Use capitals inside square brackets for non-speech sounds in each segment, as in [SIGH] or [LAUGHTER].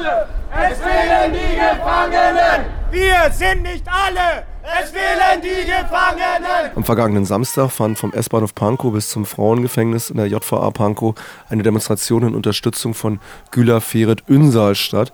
alle! Es fehlen die Gefangenen! Wir sind nicht alle! Es fehlen die Gefangenen! Am vergangenen Samstag fand vom S-Bahnhof Pankow bis zum Frauengefängnis in der JVA Pankow eine Demonstration in Unterstützung von Güler Ferit Ünsal statt,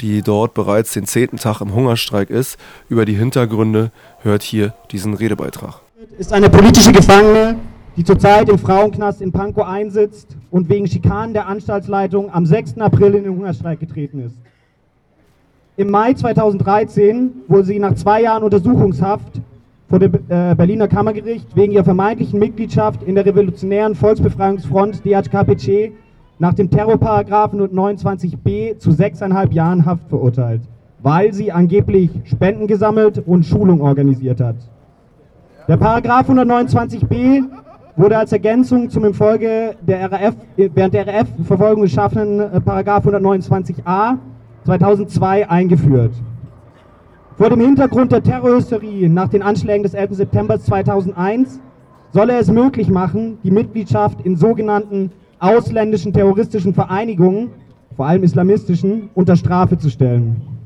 die dort bereits den zehnten Tag im Hungerstreik ist. Über die Hintergründe hört hier diesen Redebeitrag. Ist eine politische Gefangene, die zurzeit im Frauenknast in Pankow einsitzt und wegen Schikanen der Anstaltsleitung am 6. April in den Hungerstreik getreten ist. Im Mai 2013 wurde sie nach zwei Jahren Untersuchungshaft vor dem äh, Berliner Kammergericht wegen ihrer vermeintlichen Mitgliedschaft in der Revolutionären Volksbefreiungsfront DHKPC nach dem Terrorparagraphen 129b zu sechseinhalb Jahren Haft verurteilt, weil sie angeblich Spenden gesammelt und Schulung organisiert hat. Der Paragraph 129b wurde als Ergänzung zum im Folge der RAF, während der RAF-Verfolgung geschaffenen äh, Paragraph 129a 2002 eingeführt. Vor dem Hintergrund der Terrorhysterie nach den Anschlägen des 11. September 2001 soll er es möglich machen, die Mitgliedschaft in sogenannten ausländischen terroristischen Vereinigungen, vor allem islamistischen, unter Strafe zu stellen.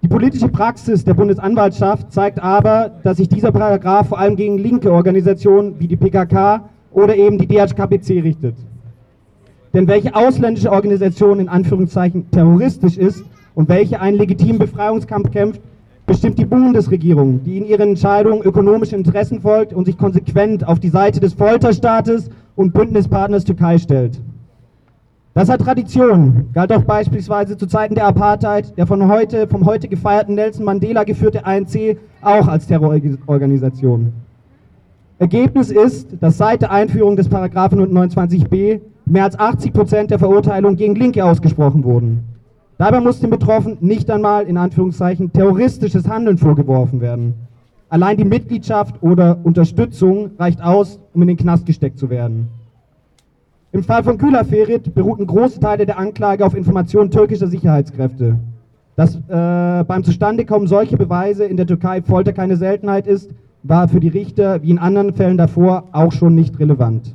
Die politische Praxis der Bundesanwaltschaft zeigt aber, dass sich dieser Paragraph vor allem gegen linke Organisationen wie die PKK oder eben die DHKPC richtet. Denn welche ausländische Organisation in Anführungszeichen terroristisch ist und welche einen legitimen Befreiungskampf kämpft, bestimmt die Bundesregierung, die in ihren Entscheidungen ökonomische Interessen folgt und sich konsequent auf die Seite des Folterstaates und Bündnispartners Türkei stellt. Das hat Tradition, galt auch beispielsweise zu Zeiten der Apartheid, der von heute, vom heute gefeierten Nelson Mandela geführte ANC auch als Terrororganisation. Ergebnis ist, dass seit der Einführung des Paragraphen 129b mehr als 80 Prozent der Verurteilungen gegen Linke ausgesprochen wurden. Dabei muss den Betroffenen nicht einmal in Anführungszeichen terroristisches Handeln vorgeworfen werden. Allein die Mitgliedschaft oder Unterstützung reicht aus, um in den Knast gesteckt zu werden. Im Fall von Kühlerferit beruhten große Teile der Anklage auf Informationen türkischer Sicherheitskräfte. Dass äh, beim Zustandekommen solcher Beweise in der Türkei Folter keine Seltenheit ist, war für die Richter wie in anderen Fällen davor auch schon nicht relevant.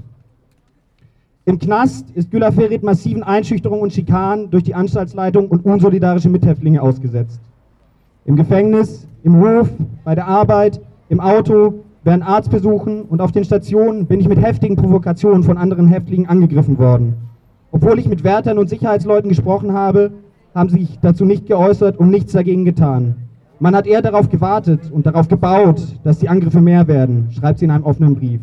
Im Knast ist Gülerferit massiven Einschüchterungen und Schikanen durch die Anstaltsleitung und unsolidarische Mithäftlinge ausgesetzt. Im Gefängnis, im Hof, bei der Arbeit, im Auto, während Arztbesuchen und auf den Stationen bin ich mit heftigen Provokationen von anderen Häftlingen angegriffen worden. Obwohl ich mit Wärtern und Sicherheitsleuten gesprochen habe, haben sie sich dazu nicht geäußert und nichts dagegen getan. Man hat eher darauf gewartet und darauf gebaut, dass die Angriffe mehr werden, schreibt sie in einem offenen Brief.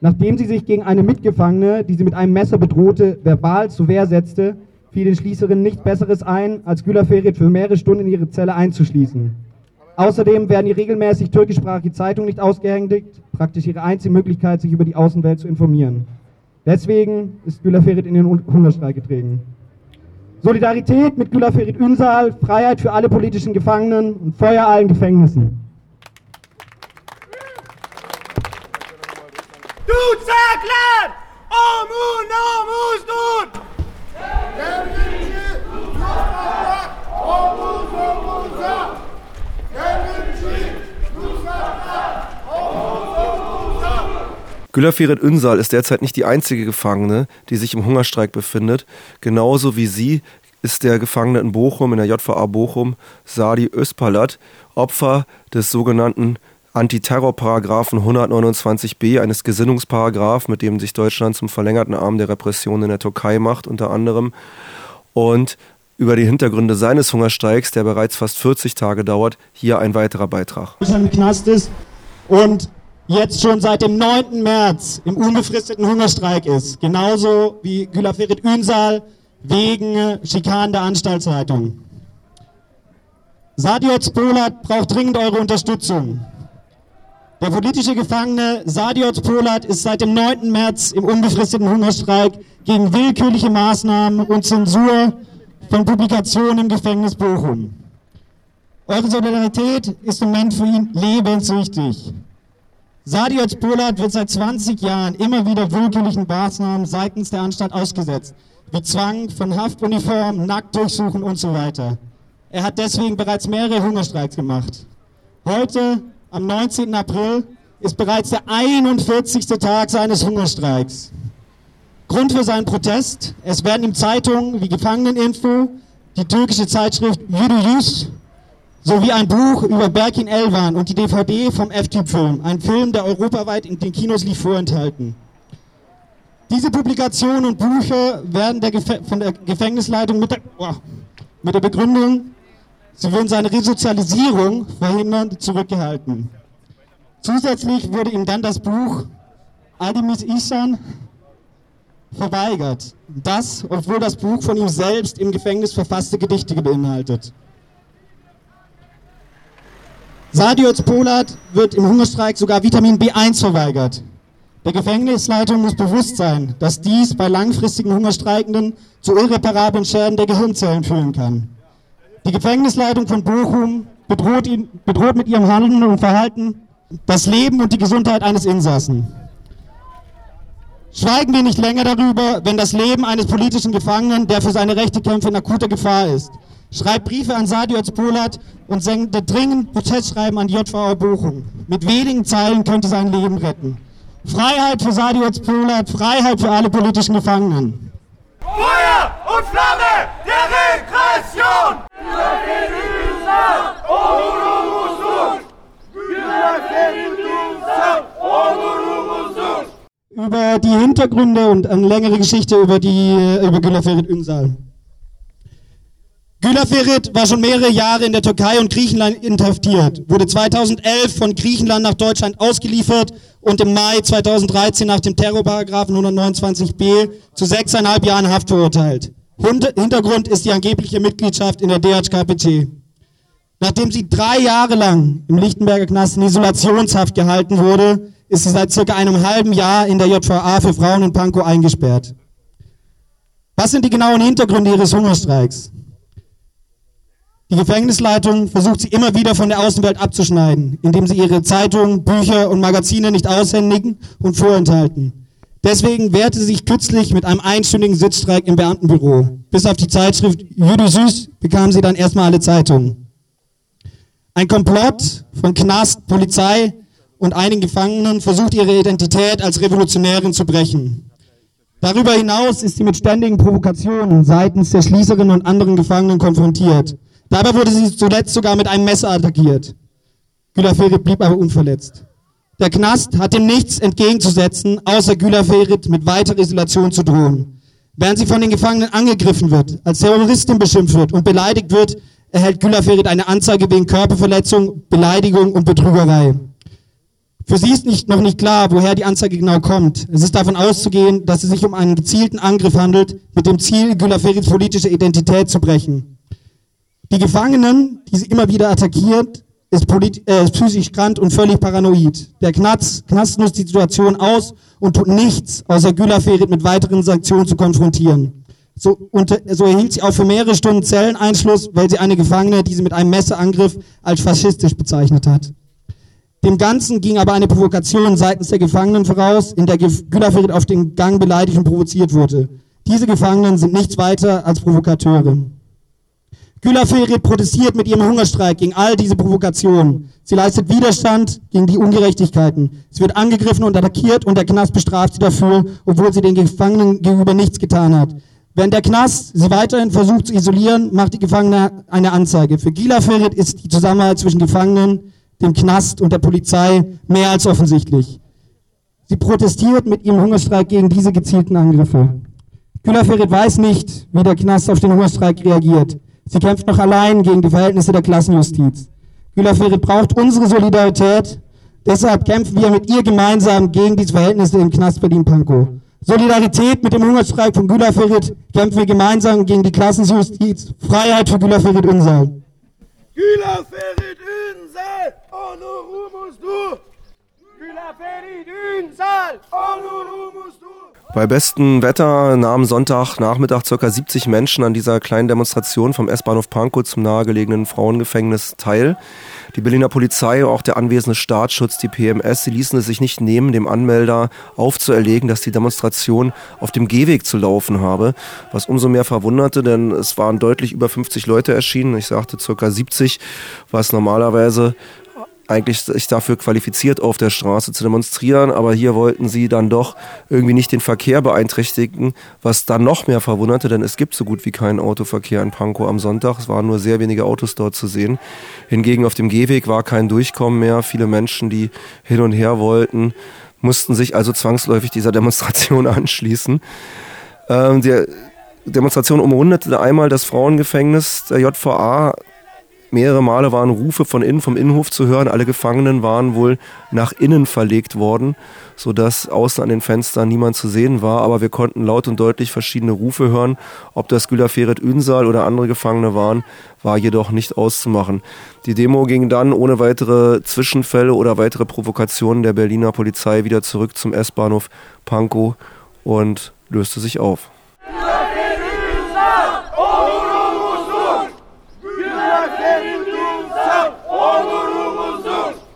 Nachdem sie sich gegen eine Mitgefangene, die sie mit einem Messer bedrohte, verbal zur Wehr setzte, fiel den Schließerinnen nichts Besseres ein, als Gülerferit für mehrere Stunden in ihre Zelle einzuschließen. Außerdem werden die regelmäßig türkischsprachige Zeitung nicht ausgehändigt, praktisch ihre einzige Möglichkeit, sich über die Außenwelt zu informieren. Deswegen ist Gülerferit in den Hungerstreik getreten. Solidarität mit Gülerferit Ünsal, Freiheit für alle politischen Gefangenen und Feuer allen Gefängnissen. Du Zaglan! Omun, omus, nun! Omus, omus, Gülerfiret Ünsal ist derzeit nicht die einzige Gefangene, die sich im Hungerstreik befindet. Genauso wie sie ist der Gefangene in Bochum, in der JVA Bochum, Sadi Özpalat, Opfer des sogenannten Antiterrorparagraphen 129b, eines Gesinnungsparagraph, mit dem sich Deutschland zum verlängerten Arm der Repression in der Türkei macht, unter anderem. Und über die Hintergründe seines Hungerstreiks, der bereits fast 40 Tage dauert, hier ein weiterer Beitrag. Knast ist und jetzt schon seit dem 9. März im unbefristeten Hungerstreik ist. Genauso wie Gülaferit Ünsal wegen Schikanen der Anstaltsleitung. Sadiot Spolat braucht dringend eure Unterstützung. Der politische Gefangene Sadiot Spolat ist seit dem 9. März im unbefristeten Hungerstreik gegen willkürliche Maßnahmen und Zensur von Publikationen im Gefängnis Bochum. Eure Solidarität ist im Moment für ihn lebenswichtig. Sadiot Polat wird seit 20 Jahren immer wieder willkürlichen Maßnahmen seitens der Anstalt ausgesetzt, wie Zwang von Haftuniform, Nacktdurchsuchen und so weiter. Er hat deswegen bereits mehrere Hungerstreiks gemacht. Heute, am 19. April, ist bereits der 41. Tag seines Hungerstreiks. Grund für seinen Protest, es werden ihm Zeitungen wie Gefangeneninfo, die türkische Zeitschrift Yürüyüz sowie ein Buch über Berkin Elvan und die DVD vom F-Typ-Film, ein Film, der europaweit in den Kinos lief, vorenthalten. Diese Publikationen und Bücher werden der von der Gefängnisleitung mit der, oh, mit der Begründung, sie würden seine Resozialisierung verhindern, zurückgehalten. Zusätzlich wurde ihm dann das Buch Adimis Isan verweigert. Das, obwohl das Buch von ihm selbst im Gefängnis verfasste Gedichte beinhaltet. Sadios Polat wird im Hungerstreik sogar Vitamin B1 verweigert. Der Gefängnisleitung muss bewusst sein, dass dies bei langfristigen Hungerstreikenden zu irreparablen Schäden der Gehirnzellen führen kann. Die Gefängnisleitung von Bochum bedroht, ihn, bedroht mit ihrem Handeln und Verhalten das Leben und die Gesundheit eines Insassen. Schweigen wir nicht länger darüber, wenn das Leben eines politischen Gefangenen, der für seine Rechte kämpft, in akuter Gefahr ist. Schreibt Briefe an Sadio Polat und sendet dringend Protestschreiben an die JVA Bochum. Mit wenigen Zeilen könnte sein Leben retten. Freiheit für Sadio Polat, Freiheit für alle politischen Gefangenen. Feuer und Flamme der Regression! über die Hintergründe und eine längere Geschichte über die über Gülaferit Ünsal. Gülaferit war schon mehrere Jahre in der Türkei und Griechenland inhaftiert, wurde 2011 von Griechenland nach Deutschland ausgeliefert und im Mai 2013 nach dem Terrorparagraphen 129b zu sechseinhalb Jahren Haft verurteilt. Hintergrund ist die angebliche Mitgliedschaft in der DHKPT. Nachdem sie drei Jahre lang im Lichtenberger Knast in Isolationshaft gehalten wurde, ist sie seit circa einem halben Jahr in der JVA für Frauen in Pankow eingesperrt. Was sind die genauen Hintergründe ihres Hungerstreiks? Die Gefängnisleitung versucht sie immer wieder von der Außenwelt abzuschneiden, indem sie ihre Zeitungen, Bücher und Magazine nicht aushändigen und vorenthalten. Deswegen wehrte sie sich kürzlich mit einem einstündigen Sitzstreik im Beamtenbüro. Bis auf die Zeitschrift Jüdi Süß bekam sie dann erstmal alle Zeitungen. Ein Komplott von Knast, Polizei und einigen Gefangenen versucht ihre Identität als Revolutionärin zu brechen. Darüber hinaus ist sie mit ständigen Provokationen seitens der Schließerinnen und anderen Gefangenen konfrontiert. Dabei wurde sie zuletzt sogar mit einem Messer attackiert. Gülaferit blieb aber unverletzt. Der Knast hat ihm nichts entgegenzusetzen, außer Gülaferit mit weiterer Isolation zu drohen. Während sie von den Gefangenen angegriffen wird, als Terroristin beschimpft wird und beleidigt wird, erhält Gülaferit eine Anzeige wegen Körperverletzung, Beleidigung und Betrügerei. Für sie ist nicht, noch nicht klar, woher die Anzeige genau kommt. Es ist davon auszugehen, dass es sich um einen gezielten Angriff handelt, mit dem Ziel, Gülaferits politische Identität zu brechen. Die Gefangenen, die sie immer wieder attackiert, ist, äh, psychisch krank und völlig paranoid. Der Knast, Knast nutzt die Situation aus und tut nichts, außer Gülaferit mit weiteren Sanktionen zu konfrontieren. So, unter, so erhielt sie auch für mehrere Stunden Zelleneinschluss, weil sie eine Gefangene, die sie mit einem Messerangriff als faschistisch bezeichnet hat. Dem Ganzen ging aber eine Provokation seitens der Gefangenen voraus, in der Gülaferit auf den Gang beleidigt und provoziert wurde. Diese Gefangenen sind nichts weiter als Provokateure. Gülaferit protestiert mit ihrem Hungerstreik gegen all diese Provokationen. Sie leistet Widerstand gegen die Ungerechtigkeiten. Sie wird angegriffen und attackiert und der Knast bestraft sie dafür, obwohl sie den Gefangenen gegenüber nichts getan hat. Wenn der Knast sie weiterhin versucht zu isolieren, macht die Gefangene eine Anzeige. Für Gila Ferit ist die Zusammenarbeit zwischen Gefangenen dem Knast und der Polizei mehr als offensichtlich. Sie protestiert mit ihrem Hungerstreik gegen diese gezielten Angriffe. Gülerferit weiß nicht, wie der Knast auf den Hungerstreik reagiert. Sie kämpft noch allein gegen die Verhältnisse der Klassenjustiz. Gülerferit braucht unsere Solidarität. Deshalb kämpfen wir mit ihr gemeinsam gegen diese Verhältnisse im Knast Berlin-Pankow. Solidarität mit dem Hungerstreik von Gülerferit kämpfen wir gemeinsam gegen die Klassenjustiz. Freiheit für Gülerferit Ünsal. Gülerferit Ünsal! Onurumus du! Gülerferit Ünsal! Onurumus du! Bei bestem Wetter nahmen Sonntagnachmittag ca. 70 Menschen an dieser kleinen Demonstration vom S-Bahnhof Pankow zum nahegelegenen Frauengefängnis teil. Die Berliner Polizei, auch der anwesende Staatsschutz, die PMS, sie ließen es sich nicht nehmen, dem Anmelder aufzuerlegen, dass die Demonstration auf dem Gehweg zu laufen habe, was umso mehr verwunderte, denn es waren deutlich über 50 Leute erschienen. Ich sagte ca. 70, was normalerweise eigentlich sich dafür qualifiziert, auf der Straße zu demonstrieren, aber hier wollten sie dann doch irgendwie nicht den Verkehr beeinträchtigen, was dann noch mehr verwunderte, denn es gibt so gut wie keinen Autoverkehr in Pankow am Sonntag. Es waren nur sehr wenige Autos dort zu sehen. Hingegen auf dem Gehweg war kein Durchkommen mehr. Viele Menschen, die hin und her wollten, mussten sich also zwangsläufig dieser [LAUGHS] Demonstration anschließen. Ähm, die Demonstration umrundete einmal das Frauengefängnis der JVA Mehrere Male waren Rufe von innen, vom Innenhof zu hören. Alle Gefangenen waren wohl nach innen verlegt worden, sodass außen an den Fenstern niemand zu sehen war. Aber wir konnten laut und deutlich verschiedene Rufe hören. Ob das Güler Feret Ünsal oder andere Gefangene waren, war jedoch nicht auszumachen. Die Demo ging dann ohne weitere Zwischenfälle oder weitere Provokationen der Berliner Polizei wieder zurück zum S-Bahnhof Pankow und löste sich auf. Oh,